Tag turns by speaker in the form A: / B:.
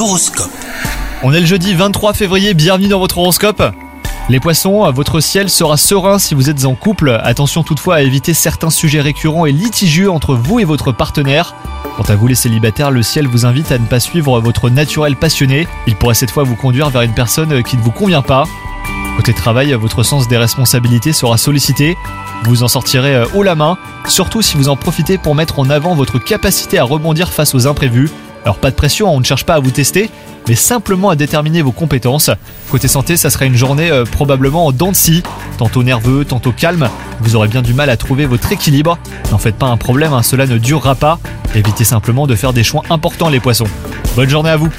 A: L'horoscope.
B: On est le jeudi 23 février, bienvenue dans votre horoscope. Les poissons, votre ciel sera serein si vous êtes en couple. Attention toutefois à éviter certains sujets récurrents et litigieux entre vous et votre partenaire. Quant à vous les célibataires, le ciel vous invite à ne pas suivre votre naturel passionné. Il pourrait cette fois vous conduire vers une personne qui ne vous convient pas. Côté travail, votre sens des responsabilités sera sollicité. Vous en sortirez euh, haut la main, surtout si vous en profitez pour mettre en avant votre capacité à rebondir face aux imprévus. Alors pas de pression, on ne cherche pas à vous tester, mais simplement à déterminer vos compétences. Côté santé, ça sera une journée euh, probablement en dents de scie, tantôt nerveux, tantôt calme. Vous aurez bien du mal à trouver votre équilibre. N'en faites pas un problème, hein, cela ne durera pas. Évitez simplement de faire des choix importants les poissons. Bonne journée à vous